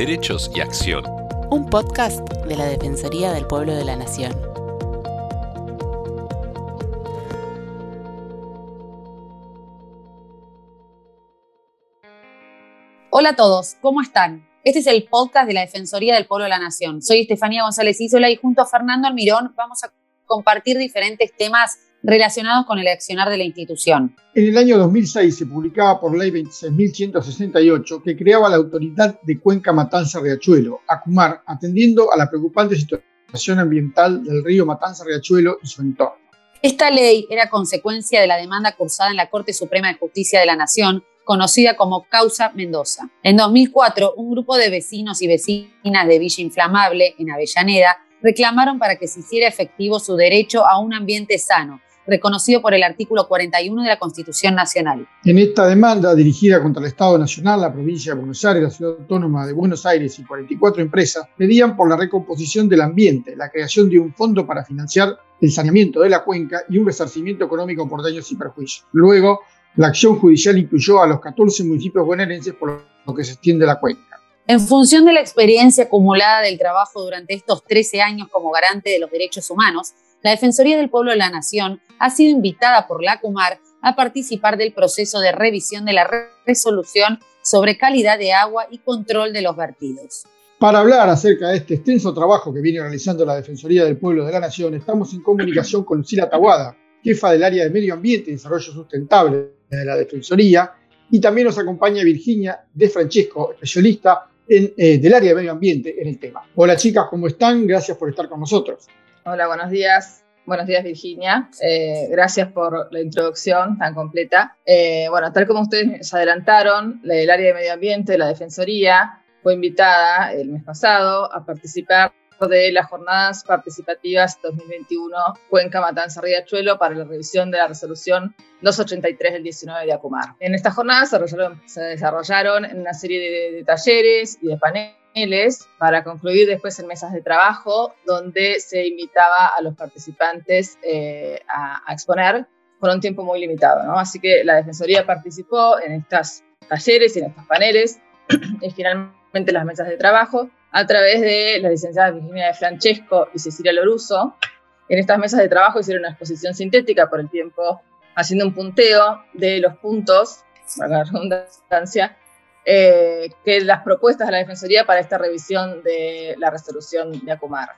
Derechos y Acción. Un podcast de la Defensoría del Pueblo de la Nación. Hola a todos, ¿cómo están? Este es el podcast de la Defensoría del Pueblo de la Nación. Soy Estefanía González Isola y junto a Fernando Almirón vamos a compartir diferentes temas relacionados con el accionar de la institución. En el año 2006 se publicaba por ley 26.168 que creaba la Autoridad de Cuenca Matanza Riachuelo, ACUMAR, atendiendo a la preocupante situación ambiental del río Matanza Riachuelo y su entorno. Esta ley era consecuencia de la demanda cursada en la Corte Suprema de Justicia de la Nación, conocida como Causa Mendoza. En 2004, un grupo de vecinos y vecinas de Villa Inflamable, en Avellaneda, reclamaron para que se hiciera efectivo su derecho a un ambiente sano, reconocido por el artículo 41 de la Constitución Nacional. En esta demanda, dirigida contra el Estado Nacional, la provincia de Buenos Aires, la Ciudad Autónoma de Buenos Aires y 44 empresas, pedían por la recomposición del ambiente, la creación de un fondo para financiar el saneamiento de la cuenca y un resarcimiento económico por daños y perjuicios. Luego, la acción judicial incluyó a los 14 municipios bonaerenses por lo que se extiende la cuenca. En función de la experiencia acumulada del trabajo durante estos 13 años como garante de los derechos humanos, la Defensoría del Pueblo de la Nación ha sido invitada por la Comar a participar del proceso de revisión de la resolución sobre calidad de agua y control de los vertidos. Para hablar acerca de este extenso trabajo que viene realizando la Defensoría del Pueblo de la Nación, estamos en comunicación con Lucila Taguada, jefa del área de Medio Ambiente y Desarrollo Sustentable de la Defensoría, y también nos acompaña Virginia De Francesco, especialista eh, del área de Medio Ambiente en el tema. Hola chicas, ¿cómo están? Gracias por estar con nosotros. Hola, buenos días. Buenos días, Virginia. Eh, gracias por la introducción tan completa. Eh, bueno, tal como ustedes se adelantaron, el área de medio ambiente de la Defensoría fue invitada el mes pasado a participar de las jornadas participativas 2021 Cuenca Matanza Riachuelo para la revisión de la resolución 283 del 19 de Acumar. En estas jornadas se desarrollaron, una serie de, de talleres y de paneles para concluir después en mesas de trabajo donde se invitaba a los participantes eh, a, exponer por un tiempo muy limitado. ¿no? Así que la Defensoría participó en estos talleres y en estos paneles y finalmente las mesas de trabajo a través de las licenciadas Virginia de Francesco y Cecilia Loruso. En estas mesas de trabajo hicieron una exposición sintética por el tiempo, haciendo un punteo de los puntos, para la redundancia, eh, que las propuestas de la Defensoría para esta revisión de la resolución de Acumar.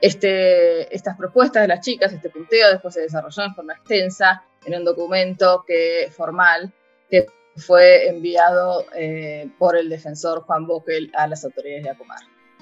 Este, estas propuestas de las chicas, este punteo, después se desarrolló en forma extensa en un documento que, formal que fue enviado eh, por el defensor Juan Boquel a las autoridades de Acumar.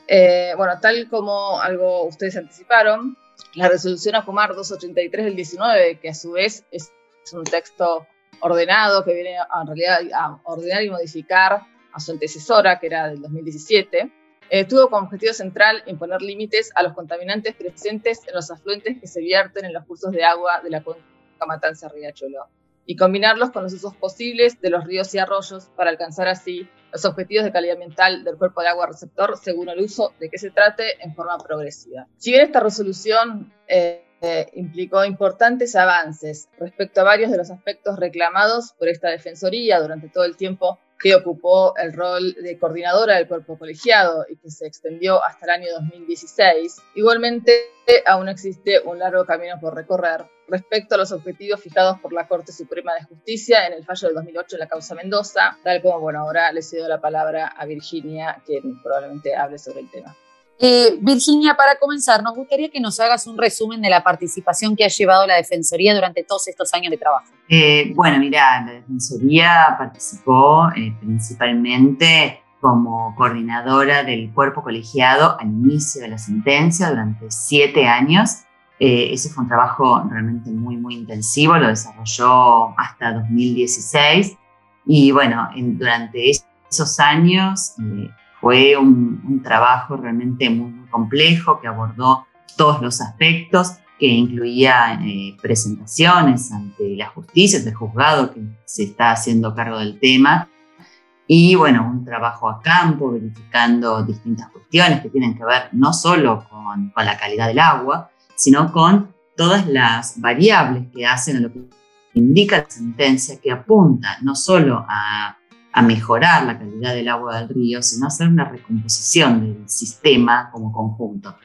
Eh, bueno, tal como algo ustedes anticiparon, la resolución Acumar 283 del 19, que a su vez es un texto ordenado que viene en realidad a ordenar y modificar a su antecesora, que era del 2017, eh, tuvo como objetivo central imponer límites a los contaminantes presentes en los afluentes que se vierten en los cursos de agua de la cuenca Matanza-Riachuelo y combinarlos con los usos posibles de los ríos y arroyos para alcanzar así los objetivos de calidad ambiental del cuerpo de agua receptor según el uso de que se trate en forma progresiva. Si bien esta resolución eh, eh, implicó importantes avances respecto a varios de los aspectos reclamados por esta Defensoría durante todo el tiempo que ocupó el rol de coordinadora del cuerpo colegiado y que se extendió hasta el año 2016. Igualmente, aún existe un largo camino por recorrer respecto a los objetivos fijados por la Corte Suprema de Justicia en el fallo del 2008 en la causa Mendoza, tal como, bueno, ahora le cedo la palabra a Virginia, quien probablemente hable sobre el tema. Eh, Virginia, para comenzar, nos gustaría que nos hagas un resumen de la participación que ha llevado la Defensoría durante todos estos años de trabajo. Eh, bueno, mira, la Defensoría participó eh, principalmente como coordinadora del cuerpo colegiado al inicio de la sentencia durante siete años. ese fue un trabajo realmente muy, muy intensivo, lo desarrolló hasta 2016 y bueno, durante esos años fue un, trabajo realmente muy, complejo que abordó todos los aspectos, que incluía eh, presentaciones ante la justicia, el juzgado que se está haciendo cargo del tema, y bueno, un trabajo a campo, verificando distintas cuestiones que tienen que ver no solo con, con la calidad del agua, sino con todas las variables que hacen a lo que indica la sentencia, que apunta no solo a a mejorar la calidad del agua del río, sino hacer una recomposición del sistema como conjunto.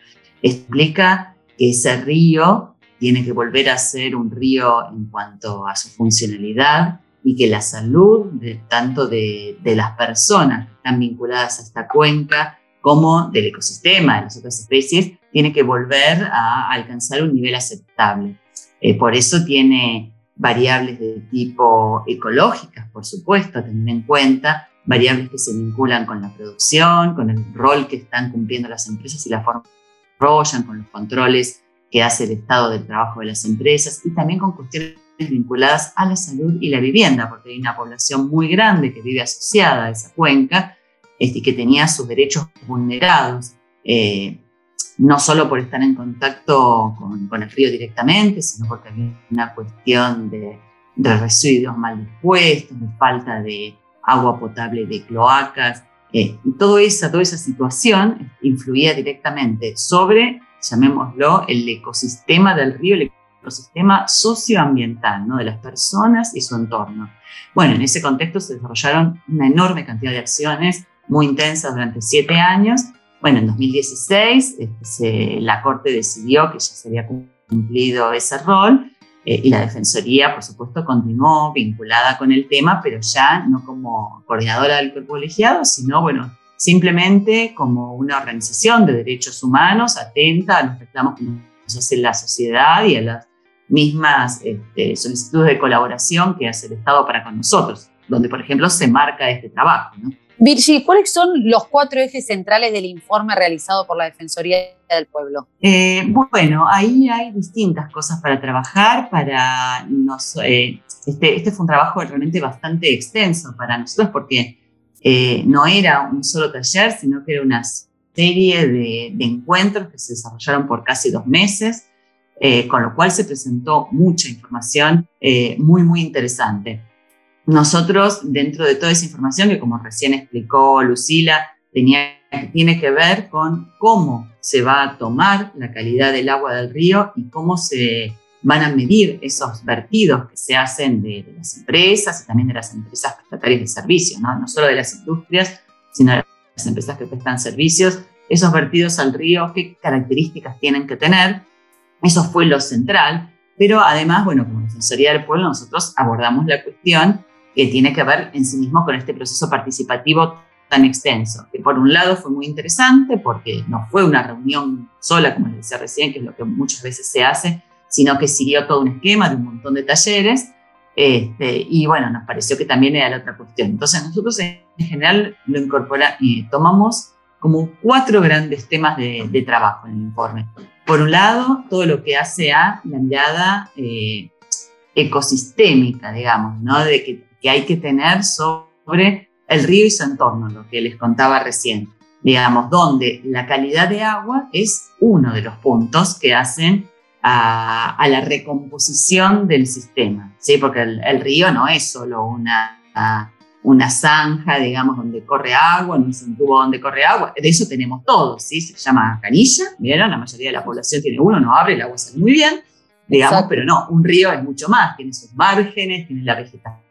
Explica que ese río tiene que volver a ser un río en cuanto a su funcionalidad y que la salud de, tanto de, las personas que están vinculadas a esta cuenca como del ecosistema, de las otras especies, tiene que volver a alcanzar un nivel aceptable. Eh, por eso tiene variables de tipo ecológicas, por supuesto, teniendo en cuenta variables que se vinculan con la producción, con el rol que están cumpliendo las empresas y la forma que con los controles que hace el estado del trabajo de las empresas y también con cuestiones vinculadas a la salud y la vivienda, porque hay una población muy grande que vive asociada a esa cuenca este, que tenía sus derechos vulnerados, eh, no solo por estar en contacto con, el río directamente, sino porque había una cuestión de, residuos mal dispuestos, de falta de agua potable de cloacas, eh, y toda esa, esa situación influía directamente sobre, llamémoslo, el ecosistema del río, ecosistema socioambiental, de las personas y su entorno. Bueno, en ese contexto se desarrollaron una enorme cantidad de acciones muy intensas durante siete años. Bueno, en 2016 este, la Corte decidió que ya se había cumplido ese rol eh, y la Defensoría, por supuesto, continuó vinculada con el tema, pero ya no como coordinadora del cuerpo colegiado, sino, bueno, simplemente como una organización de derechos humanos atenta a los reclamos que nos hace la sociedad y a las mismas este, solicitudes de colaboración que hace el Estado para con nosotros, donde, por ejemplo, se marca este trabajo. ¿no? Virgi, ¿cuáles son los cuatro ejes centrales del informe realizado por la Defensoría del Pueblo? Eh, bueno, ahí hay distintas cosas para trabajar. Para nos, eh, este, este, fue un trabajo realmente bastante extenso para nosotros porque eh, no era un solo taller, sino que era una serie de, de encuentros que se desarrollaron por casi dos meses eh, con lo cual se presentó mucha información eh, muy, muy interesante. Nosotros, dentro de toda esa información, que como recién explicó Lucila, tenía, tiene que ver con cómo se va a tomar la calidad del agua del río y cómo se van a medir esos vertidos que se hacen de, las empresas y también de las empresas prestatarias de servicios, ¿no? no solo de las industrias, sino de las empresas que prestan servicios, esos vertidos al río, qué características tienen que tener eso fue lo central, pero además, bueno, como Defensoría del Pueblo nosotros abordamos la cuestión que tiene que ver en sí mismo con este proceso participativo tan extenso, que por un lado fue muy interesante porque no fue una reunión sola, como les decía recién, que es lo que muchas veces se hace, sino que siguió todo un esquema de un montón de talleres, este, y bueno, nos pareció que también era la otra cuestión. Entonces nosotros en, general lo incorporamos, y tomamos como cuatro grandes temas de, de trabajo en el informe. Por un lado, todo lo que hace a la mirada eh, ecosistémica, digamos, ¿no? de que, que, hay que tener sobre el río y su entorno, lo que les contaba recién, digamos, donde la calidad de agua es uno de los puntos que hacen a, a la recomposición del sistema, ¿sí? porque el, el río no es solo una una zanja, digamos, donde corre agua, no es un tubo donde corre agua. De eso tenemos todos, ¿sí? Se llama canilla, ¿vieron? La mayoría de la población tiene uno, no abre, el agua sale muy bien, digamos, pero no, un río es mucho más, tiene sus márgenes, tiene la vegetación,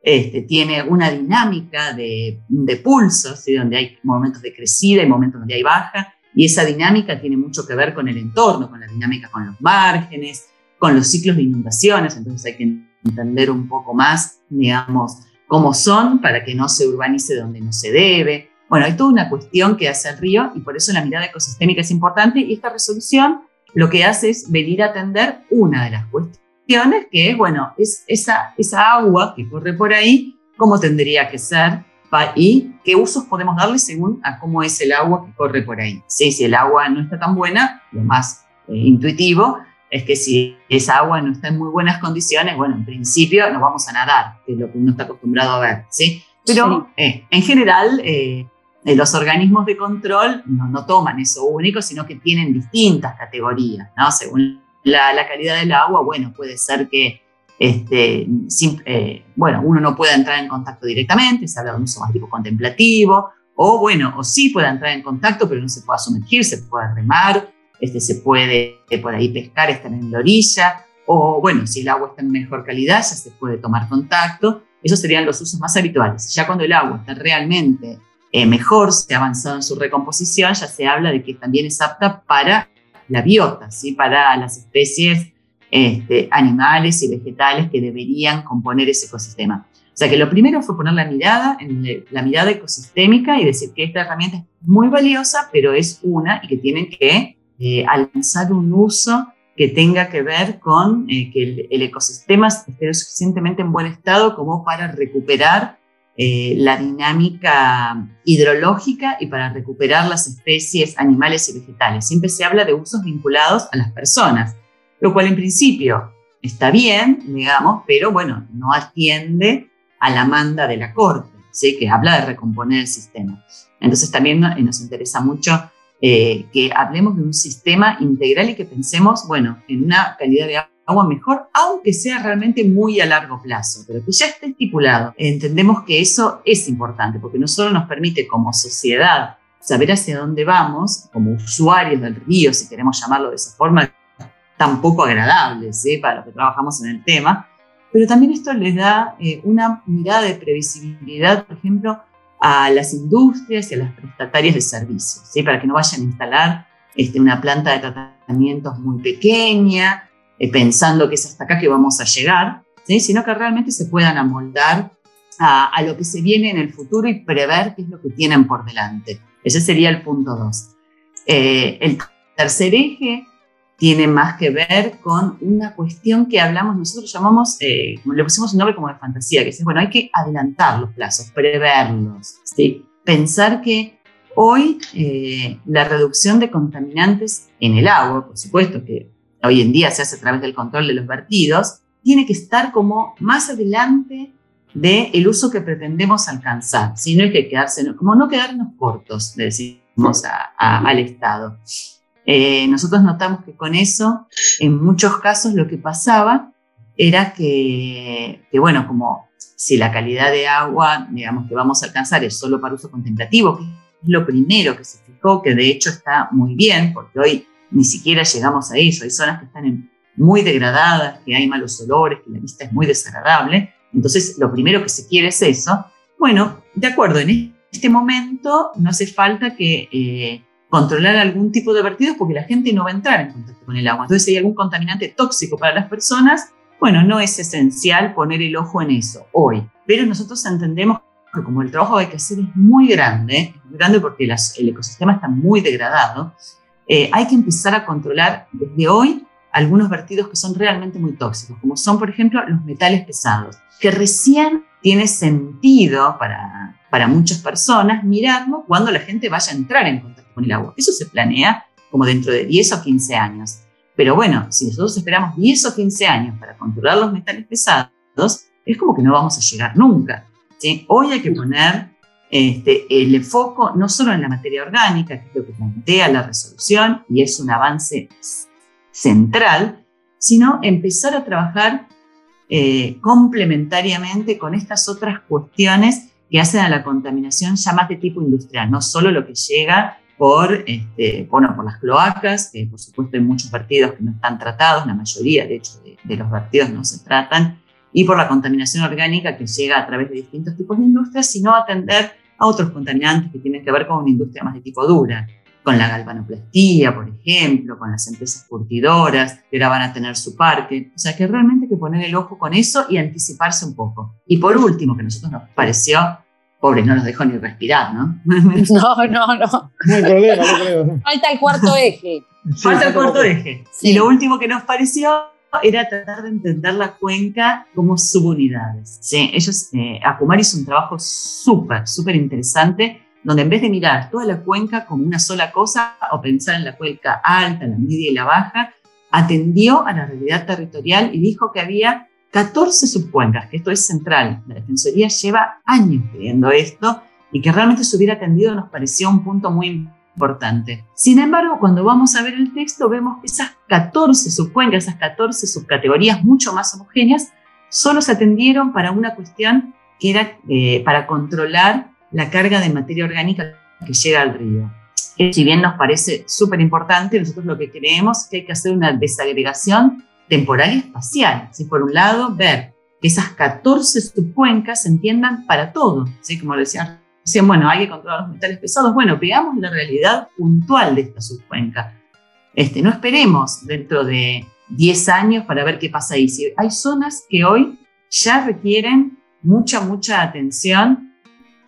este, tiene una dinámica de, de pulsos, donde hay momentos de crecida y momentos donde hay baja, y esa dinámica tiene mucho que ver con el entorno, con la dinámica con los márgenes, con los ciclos de inundaciones, entonces hay que entender un poco más, digamos, cómo son para que no se urbanice donde no se debe. Bueno, hay toda una cuestión que hace el río y por eso la mirada ecosistémica es importante y esta resolución lo que hace es venir a atender una de las cuestiones que es, bueno, es esa, esa agua que corre por ahí, cómo tendría que ser y qué usos podemos darle según a cómo es el agua que corre por ahí. Sí, si el agua no está tan buena, lo más eh, intuitivo es que si esa agua no está en muy buenas condiciones, bueno, en principio no vamos a nadar, que es lo que uno está acostumbrado a ver, ¿sí? Pero eh, en general, eh, los organismos de control no, toman eso único, sino que tienen distintas categorías, ¿no? Según la, calidad del agua, bueno, puede ser que este, bueno, uno no pueda entrar en contacto directamente, se habla de un uso más tipo contemplativo, o bueno, o sí pueda entrar en contacto, pero no se pueda sumergir, se puede remar, este, se puede por ahí pescar, estar en la orilla, o bueno, si el agua está en mejor calidad, ya se puede tomar contacto. esos serían los usos más habituales. Ya cuando el agua está realmente eh, mejor, se ha avanzado en su recomposición, ya se habla de que también es apta para la biota, ¿sí? para las especies este, animales y vegetales que deberían componer ese ecosistema. O sea que lo primero fue poner la mirada en la mirada ecosistémica y decir que esta herramienta es muy valiosa, pero es una y que tienen que eh, alcanzar un uso que tenga que ver con eh, que el, ecosistema esté lo suficientemente en buen estado como para recuperar eh, la dinámica hidrológica y para recuperar las especies animales y vegetales. Siempre se habla de usos vinculados a las personas, lo cual en principio está bien, digamos, pero bueno, no atiende a la manda de la Corte, ¿sí? que habla de recomponer el sistema. Entonces también nos interesa mucho eh, que hablemos de un sistema integral y que pensemos, bueno, en una calidad de agua mejor, aunque sea realmente muy a largo plazo, pero que ya esté estipulado. Entendemos que eso es importante, porque no solo nos permite como sociedad saber hacia dónde vamos, como usuarios del río, si queremos llamarlo de esa forma, tan poco agradable ¿sí? para los que trabajamos en el tema, pero también esto les da eh, una mirada de previsibilidad, por ejemplo, a las industrias y a las prestatarias de servicios, para que no vayan a instalar este, una planta de tratamientos muy pequeña, eh, pensando que es hasta acá que vamos a llegar, ¿sí? sino que realmente se puedan amoldar a, a, lo que se viene en el futuro y prever qué es lo que tienen por delante. Ese sería el punto dos. Eh, el tercer eje tiene más que ver con una cuestión que hablamos, nosotros llamamos, eh, le pusimos un nombre como de fantasía, que es, bueno, hay que adelantar los plazos, preverlos, ¿sí? pensar que hoy la reducción de contaminantes en el agua, por supuesto que hoy en día se hace a través del control de los vertidos, tiene que estar como más adelante del el uso que pretendemos alcanzar, si no hay que quedarse, como no quedarnos cortos, le decimos al Estado. Eh, nosotros notamos que con eso, en muchos casos lo que pasaba era que, bueno, como si la calidad de agua, digamos, que vamos a alcanzar es solo para uso contemplativo, que es lo primero que se fijó, que de hecho está muy bien, porque hoy ni siquiera llegamos a eso, hay zonas que están muy degradadas, que hay malos olores, que la vista es muy desagradable, entonces lo primero que se quiere es eso. Bueno, de acuerdo, en este momento no hace falta que... Eh, controlar algún tipo de vertidos porque la gente no va a entrar en contacto con el agua. Entonces, si hay algún contaminante tóxico para las personas, bueno, no es esencial poner el ojo en eso hoy. Pero nosotros entendemos que como el trabajo que hay que hacer es muy grande, muy grande porque el ecosistema está muy degradado, eh, hay que empezar a controlar desde hoy algunos vertidos que son realmente muy tóxicos, como son, por ejemplo, los metales pesados, que recién tiene sentido para, para muchas personas mirarlo cuando la gente vaya a entrar en contacto el agua. Eso se planea como dentro de 10 o 15 años. Pero bueno, si nosotros esperamos 10 o 15 años para controlar los metales pesados, es como que no vamos a llegar nunca. Hoy hay que poner este, el foco no solo en la materia orgánica, que es lo que plantea la resolución y es un avance central, sino empezar a trabajar eh, complementariamente con estas otras cuestiones que hacen a la contaminación ya más de tipo industrial, no solo lo que llega por, este, bueno, por las cloacas, que por supuesto hay muchos vertidos que no están tratados, la mayoría de hecho de, los vertidos no se tratan, y por la contaminación orgánica que llega a través de distintos tipos de industrias, sino atender a otros contaminantes que tienen que ver con una industria más de tipo dura, con la galvanoplastía, por ejemplo, con las empresas curtidoras, que ahora van a tener su parque. O sea que realmente hay que poner el ojo con eso y anticiparse un poco. Y por último, que a nosotros nos pareció Pobre, no nos dejó ni respirar, ¿no? No, no, no. No hay problema, no creo. Falta el cuarto eje. Falta el cuarto eje. Y lo último que nos pareció era tratar de entender la cuenca como subunidades. ¿sí? Ellos, eh, Akumar hizo un trabajo súper, súper interesante, donde en vez de mirar toda la cuenca como una sola cosa o pensar en la cuenca alta, la media y la baja, atendió a la realidad territorial y dijo que había 14 subcuencas, que esto es central. La Defensoría lleva años pidiendo esto y que realmente se hubiera atendido nos pareció un punto muy importante. Sin embargo, cuando vamos a ver el texto, vemos que esas 14 subcuencas, esas 14 subcategorías mucho más homogéneas, solo se atendieron para una cuestión que era eh, para controlar la carga de materia orgánica que llega al río. Si bien nos parece súper importante, nosotros lo que creemos es que hay que hacer una desagregación temporal y espacial. Si por un lado, ver que esas 14 subcuencas se entiendan para todo, ¿sí? Como decían decían, bueno, hay que controlar los metales pesados. Bueno, veamos la realidad puntual de esta subcuenca. Este, no esperemos dentro de 10 años para ver qué pasa ahí. hay zonas que hoy ya requieren mucha, mucha atención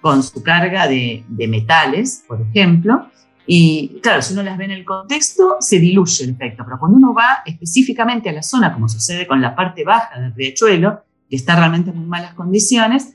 con su carga de, de metales, por ejemplo, y claro, si uno las ve en el contexto, se diluye el efecto, pero cuando uno va específicamente a la zona, como sucede con la parte baja del riachuelo, que está realmente en muy malas condiciones,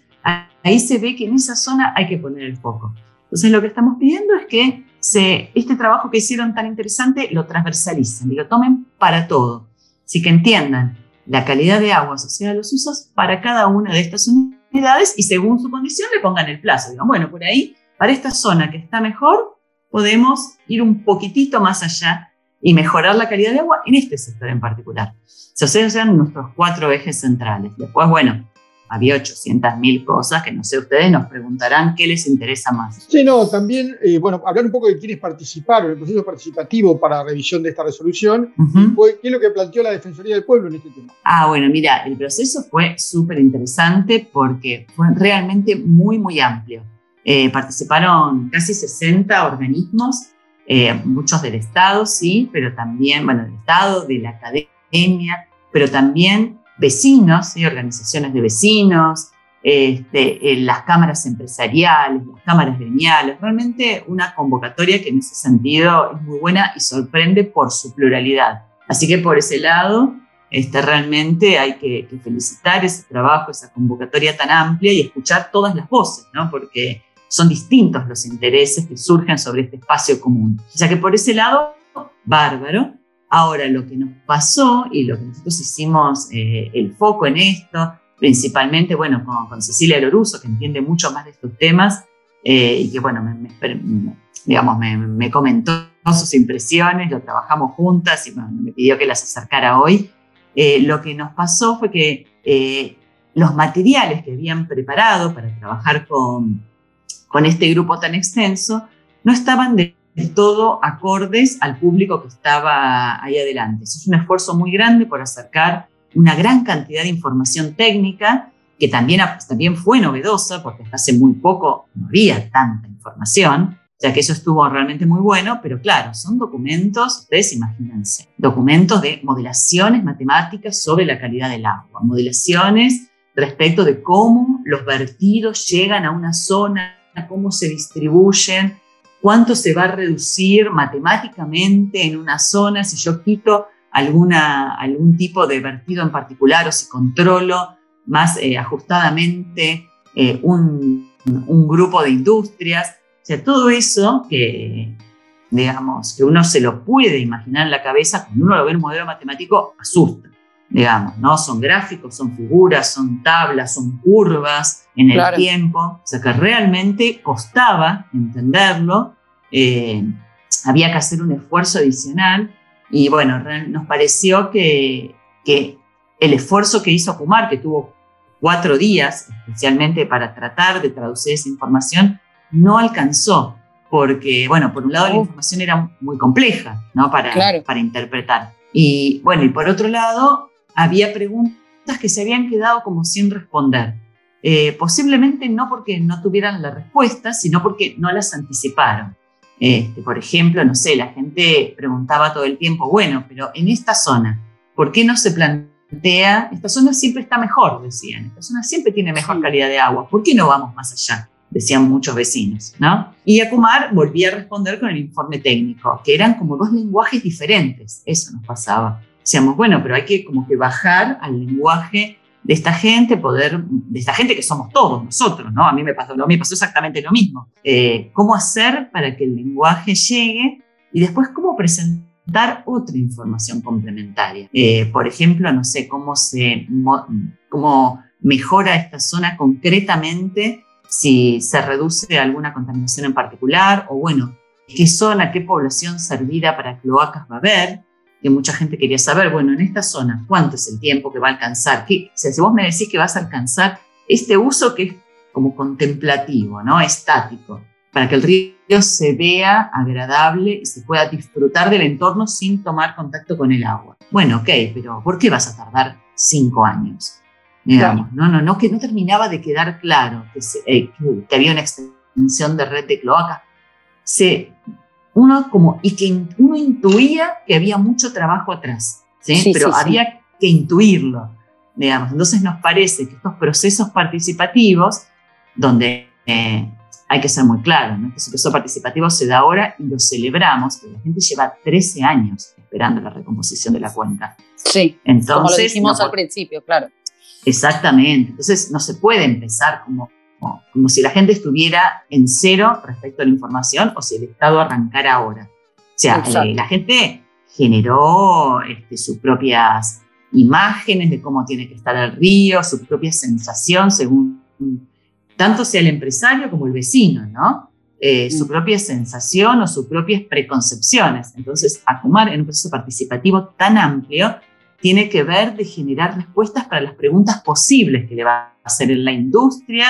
ahí se ve que en esa zona hay que poner el foco. Entonces lo que estamos pidiendo es que se, este trabajo que hicieron tan interesante lo transversalicen y lo tomen para todo. Así que entiendan la calidad de agua asociada a los usos para cada una de estas unidades y según su condición le pongan el plazo. Digan, bueno, por ahí, para esta zona que está mejor, podemos ir un poquitito más allá y mejorar la calidad de agua en este sector en particular. O sea, sean nuestros cuatro ejes centrales. Después, bueno, había 800.000 cosas que no sé, ustedes nos preguntarán qué les interesa más. Sí, no, también, eh, bueno, hablar un poco de quiénes participaron, el proceso participativo para la revisión de esta resolución, qué es lo que planteó la Defensoría del Pueblo en este tema. Ah, bueno, mira, el proceso fue súper interesante porque fue realmente muy, muy amplio. Eh, participaron casi 60 organismos, eh, muchos del Estado, sí, pero también, bueno, del Estado, de la academia, pero también vecinos, y organizaciones de vecinos, este, eh, las cámaras empresariales, las cámaras gremiales, realmente una convocatoria que en ese sentido es muy buena y sorprende por su pluralidad. Así que por ese lado, este, realmente hay que, felicitar ese trabajo, esa convocatoria tan amplia y escuchar todas las voces, ¿no? porque son distintos los intereses que surgen sobre este espacio común. O sea que por ese lado, bárbaro. Ahora, lo que nos pasó y lo que nosotros hicimos eh, el foco en esto, principalmente, bueno, con, Cecilia Loruso, que entiende mucho más de estos temas eh, y que, bueno, me, digamos, me, comentó sus impresiones, lo trabajamos juntas y me pidió que las acercara hoy. Eh, lo que nos pasó fue que los materiales que habían preparado para trabajar con, con este grupo tan extenso no estaban de todo acordes al público que estaba ahí adelante. es un esfuerzo muy grande por acercar una gran cantidad de información técnica que también, también fue novedosa porque hasta hace muy poco no había tanta información, ya que eso estuvo realmente muy bueno, pero claro, son documentos, ustedes imagínense, documentos de modelaciones matemáticas sobre la calidad del agua, modelaciones respecto de cómo los vertidos llegan a una zona, cómo se distribuyen, cuánto se va a reducir matemáticamente en una zona si yo quito alguna, algún tipo de vertido en particular o si controlo más eh, ajustadamente eh, un, un, grupo de industrias. O sea, todo eso que, digamos, que uno se lo puede imaginar en la cabeza, cuando uno lo ve en un modelo matemático, asusta digamos, ¿no? Son gráficos, son figuras, son tablas, son curvas en el tiempo, o sea que realmente costaba entenderlo, eh, había que hacer un esfuerzo adicional y bueno, nos pareció que, que el esfuerzo que hizo Kumar, que tuvo cuatro días especialmente para tratar de traducir esa información, no alcanzó, porque, bueno, por un lado la oh. información era muy compleja, ¿no? Para, para interpretar. Y bueno, y por otro lado, había preguntas que se habían quedado como sin responder. Eh, posiblemente no porque no tuvieran la respuesta, sino porque no las anticiparon. Este, por ejemplo, no sé, la gente preguntaba todo el tiempo, bueno, pero en esta zona, ¿por qué no se plantea? Esta zona siempre está mejor, decían, esta zona siempre tiene mejor calidad de agua, ¿por qué no vamos más allá? Decían muchos vecinos, ¿no? Y Akumar volvía a responder con el informe técnico, que eran como dos lenguajes diferentes, eso nos pasaba decíamos, bueno, pero hay que como que bajar al lenguaje de esta gente, poder, de esta gente que somos todos nosotros, ¿no? A mí me pasó, a mí pasó exactamente lo mismo. Eh, ¿Cómo hacer para que el lenguaje llegue? Y después, ¿cómo presentar otra información complementaria? Eh, por ejemplo, no sé, cómo se, cómo mejora esta zona concretamente si se reduce alguna contaminación en particular, o bueno, qué zona, qué población servida para cloacas va a haber, que mucha gente quería saber, bueno, en esta zona, ¿cuánto es el tiempo que va a alcanzar? ¿Qué? O sea, si vos me decís que vas a alcanzar este uso que es como contemplativo, ¿no? Estático, para que el río se vea agradable y se pueda disfrutar del entorno sin tomar contacto con el agua. Bueno, ok, pero ¿por qué vas a tardar cinco años? digamos, no, no, no, que no terminaba de quedar claro que, eh, que, había una extensión de red de cloacas. Se, uno como, y que uno intuía que había mucho trabajo atrás, ¿sí? pero había que intuirlo, digamos. Entonces nos parece que estos procesos participativos, donde eh, hay que ser muy claro, ¿no? Este proceso participativo se da ahora y lo celebramos, pero la gente lleva 13 años esperando la recomposición de la cuenca. Sí, Entonces, como lo dijimos al principio, claro. Exactamente. Entonces no se puede empezar como, como, si la gente estuviera en cero respecto a la información o si el Estado arrancara ahora. O sea, eh, la gente generó este, sus propias imágenes de cómo tiene que estar el río, su propia sensación según tanto sea el empresario como el vecino, ¿no? Eh, su propia sensación o sus propias preconcepciones. Entonces, Acumar en un proceso participativo tan amplio tiene que ver de generar respuestas para las preguntas posibles que le va a hacer la industria,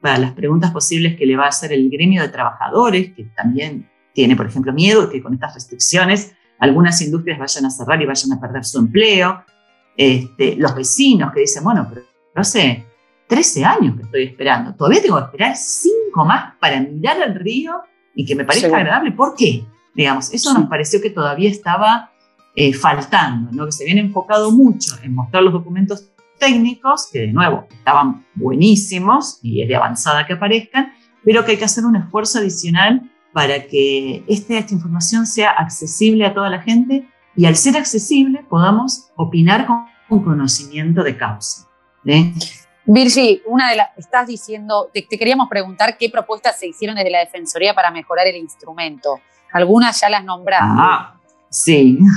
para las preguntas posibles que le va a hacer el gremio de trabajadores, que también tiene, por ejemplo, miedo de que con estas restricciones algunas industrias vayan a cerrar y vayan a perder su empleo. Este, los vecinos que dicen, bueno, pero no sé, 13 años que estoy esperando, todavía tengo que esperar 5 más para mirar al río y que me parezca agradable. ¿Por qué? Digamos, eso nos pareció que todavía estaba eh, faltando, ¿no? que se habían enfocado mucho en mostrar los documentos técnicos, que de nuevo estaban buenísimos y es de avanzada que aparezcan, pero que hay que hacer un esfuerzo adicional para que este, esta información sea accesible a toda la gente y al ser accesible podamos opinar con conocimiento de causa. Virgi, una de las, estás diciendo, te, te, queríamos preguntar qué propuestas se hicieron desde la Defensoría para mejorar el instrumento. Algunas ya las nombraste. Ah, sí.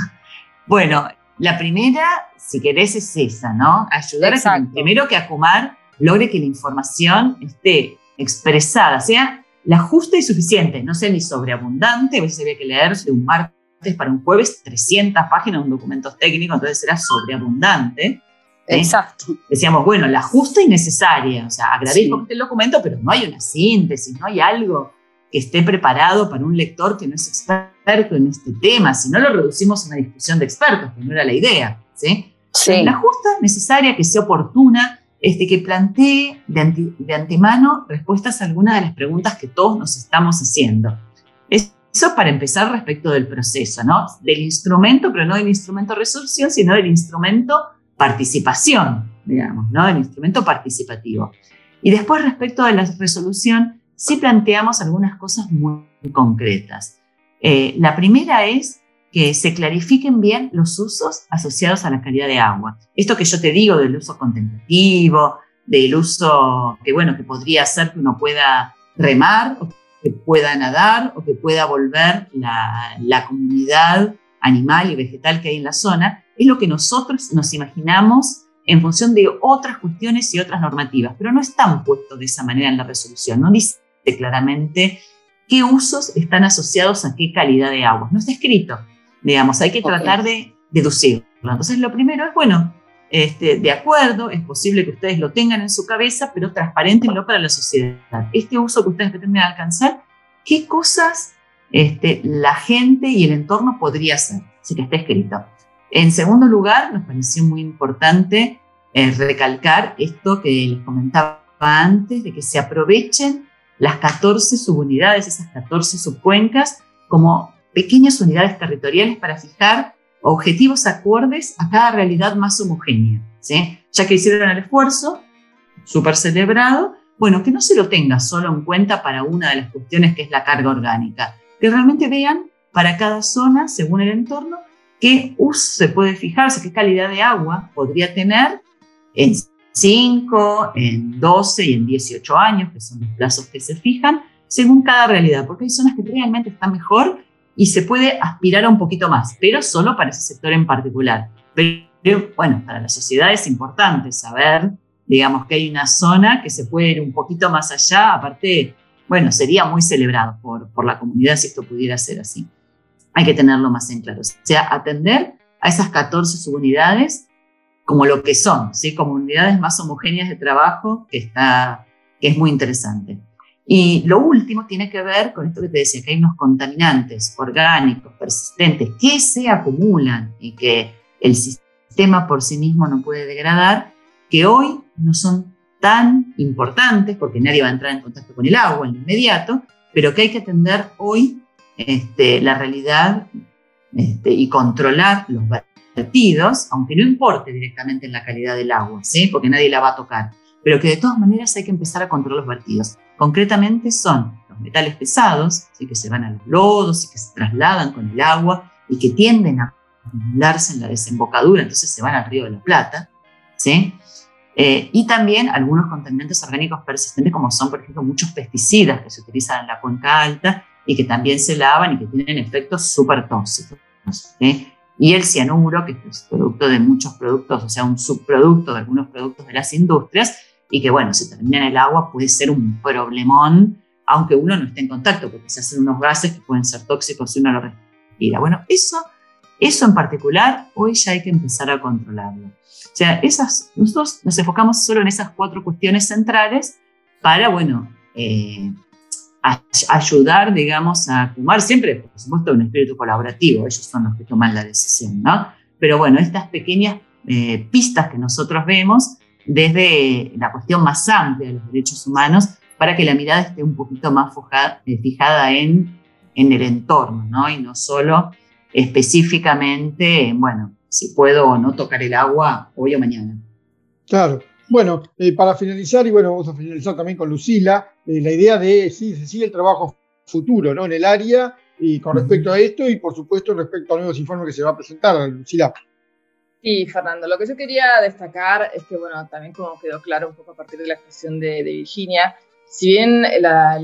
Bueno, la primera, si querés, es esa, ¿no? Ayudar a que, primero que Acumar logre que la información esté expresada, sea la justa y suficiente, no sea ni sobreabundante, a veces había que leer de un martes para un jueves 300 páginas de un documento técnico, entonces era sobreabundante. ¿eh? Exacto. Decíamos, bueno, la justa y necesaria, o sea, agradezco el documento, pero no hay una síntesis, no hay algo que esté preparado para un lector que no es experto en este tema, si no lo reducimos a una discusión de expertos, que no era la idea. ¿sí? La justa, necesaria, que sea oportuna, este, que plantee de, de antemano respuestas a algunas de las preguntas que todos nos estamos haciendo. Eso para empezar respecto del proceso, ¿no? Del instrumento, pero no del instrumento resolución, sino del instrumento participación, digamos, ¿no? Del instrumento participativo. Y después respecto de la resolución, sí planteamos algunas cosas muy concretas. Eh, la primera es que se clarifiquen bien los usos asociados a la calidad de agua. Esto que yo te digo del uso contemplativo, del uso que, bueno, que podría hacer que uno pueda remar, que pueda nadar, o que pueda volver la, la comunidad animal y vegetal que hay en la zona, es lo que nosotros nos imaginamos en función de otras cuestiones y otras normativas, pero no están puestos de esa manera en la resolución. No dice claramente qué usos están asociados a qué calidad de agua. No está escrito, digamos, hay que tratar de deducirlo. Entonces, lo primero es, bueno, este, de acuerdo, es posible que ustedes lo tengan en su cabeza, pero transparentenlo para la sociedad. Este uso que ustedes pretenden alcanzar, ¿qué cosas este, la gente y el entorno podría hacer? Así que está escrito. En segundo lugar, nos pareció muy importante eh, recalcar esto que les comentaba antes, de que se aprovechen las 14 subunidades, esas 14 subcuencas, como pequeñas unidades territoriales para fijar objetivos acordes a cada realidad más homogénea. ¿sí? Ya que hicieron el esfuerzo, súper celebrado, bueno, que no se lo tenga solo en cuenta para una de las cuestiones que es la carga orgánica, que realmente vean para cada zona, según el entorno, qué uso se puede fijarse, qué calidad de agua podría tener en 5, en 12 y en 18 años, que son los plazos que se fijan, según cada realidad, porque hay zonas que realmente están mejor y se puede aspirar a un poquito más, pero solo para ese sector en particular. Pero bueno, para la sociedad es importante saber, digamos, que hay una zona que se puede ir un poquito más allá, aparte, bueno, sería muy celebrado por, por la comunidad si esto pudiera ser así. Hay que tenerlo más en claro. O sea, atender a esas 14 subunidades como lo que son, ¿sí? como más homogéneas de trabajo, que, está, que es muy interesante. Y lo último tiene que ver con esto que te decía, que hay unos contaminantes orgánicos, persistentes, que se acumulan y que el sistema por sí mismo no puede degradar, que hoy no son tan importantes porque nadie va a entrar en contacto con el agua en inmediato, pero que hay que atender hoy este, la realidad este, y controlar los vertidos, aunque no importe directamente en la calidad del agua, ¿sí? porque nadie la va a tocar, pero que de todas maneras hay que empezar a controlar los vertidos. Concretamente son los metales pesados, ¿sí? que se van a los lodos y que se trasladan con el agua y que tienden a acumularse en la desembocadura, entonces se van al río de la Plata, ¿sí? Eh, y también algunos contaminantes orgánicos persistentes, como son, por ejemplo, muchos pesticidas que se utilizan en la cuenca alta y que también se lavan y que tienen efectos súper tóxicos. Y el cianuro, que es producto de muchos productos, o sea, un subproducto de algunos productos de las industrias, y que, bueno, si termina en el agua puede ser un problemón, aunque uno no esté en contacto, porque se hacen unos gases que pueden ser tóxicos si uno lo respira. Bueno, eso, eso en particular, hoy ya hay que empezar a controlarlo. O sea, esas, nosotros nos enfocamos solo en esas cuatro cuestiones centrales para, bueno, eh, ayudar, digamos, a Kumar, siempre, por supuesto, un espíritu colaborativo, ellos son los que toman la decisión, ¿no? Pero bueno, estas pequeñas eh, pistas que nosotros vemos desde la cuestión más amplia de los derechos humanos para que la mirada esté un poquito más eh, fijada en, en el entorno, ¿no? Y no solo específicamente, bueno, si puedo o no tocar el agua hoy o mañana. Claro. Bueno, eh, para finalizar, y bueno, vamos a finalizar también con Lucila, eh, la idea de sí, se sigue el trabajo futuro ¿no? en el área y con respecto a esto y por supuesto respecto a nuevos informes que se va a presentar, Lucila. Sí, Fernando, lo que yo quería destacar es que, bueno, también como quedó claro un poco a partir de la expresión de, Virginia, si bien la,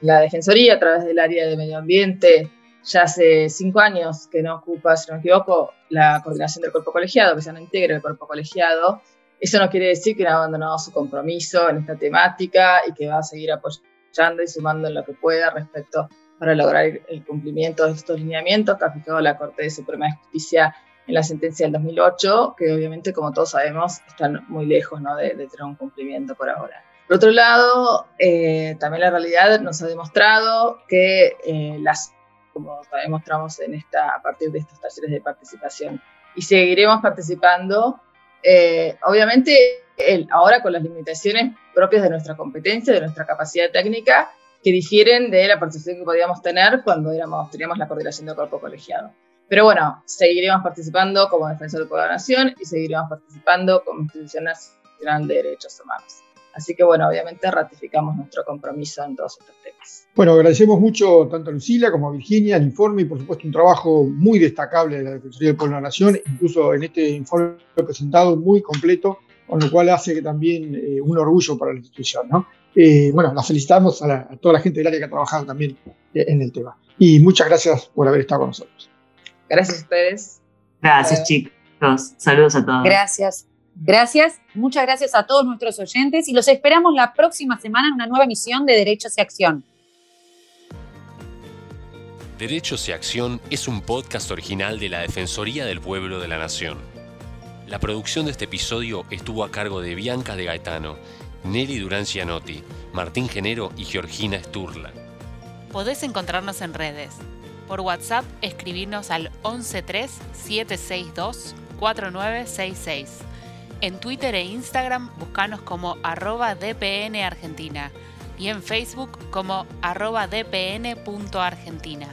la, Defensoría a través del área de medio ambiente ya hace cinco años que no ocupa, si no me equivoco, la coordinación del cuerpo colegiado, que ya no integra el cuerpo colegiado. Eso no quiere decir que no ha abandonado su compromiso en esta temática y que va a seguir apoyando y sumando en lo que pueda respecto para lograr el cumplimiento de estos lineamientos que ha fijado la Corte de Suprema de Justicia en la sentencia del 2008, que obviamente, como todos sabemos, están muy lejos ¿no? de, tener un cumplimiento por ahora. Por otro lado, eh, también la realidad nos ha demostrado que eh, las como demostramos en esta, a partir de estos talleres de participación. Y seguiremos participando, eh, obviamente, ahora con las limitaciones propias de nuestra competencia, de nuestra capacidad técnica, que difieren de la participación que podíamos tener cuando éramos, teníamos la coordinación del cuerpo colegiado. Pero bueno, seguiremos participando como defensor de la nación y seguiremos participando como institución nacional de derechos humanos. Así que bueno, obviamente ratificamos nuestro compromiso en todos estos temas. Bueno, agradecemos mucho tanto a Lucila como a Virginia el informe y por supuesto un trabajo muy destacable de la Defensoría del Pueblo de la Nación, incluso en este informe presentado muy completo, con lo cual hace que también eh, un orgullo para la institución. ¿no? Eh, bueno, la felicitamos a, toda la gente del área que ha trabajado también eh, en el tema. Y muchas gracias por haber estado con nosotros. Gracias a ustedes. Gracias, chicos. Saludos a todos. Gracias. Gracias, muchas gracias a todos nuestros oyentes y los esperamos la próxima semana en una nueva emisión de Derechos y Acción. Derechos y Acción es un podcast original de la Defensoría del Pueblo de la Nación. La producción de este episodio estuvo a cargo de Bianca de Gaetano, Nelly Durán Cianotti, Martín Genero y Georgina Sturla. Podés encontrarnos en redes. Por WhatsApp, escribirnos al 113-762-4966 en Twitter e Instagram buscanos como arroba DPN Argentina y en Facebook como arroba dpn.argentina.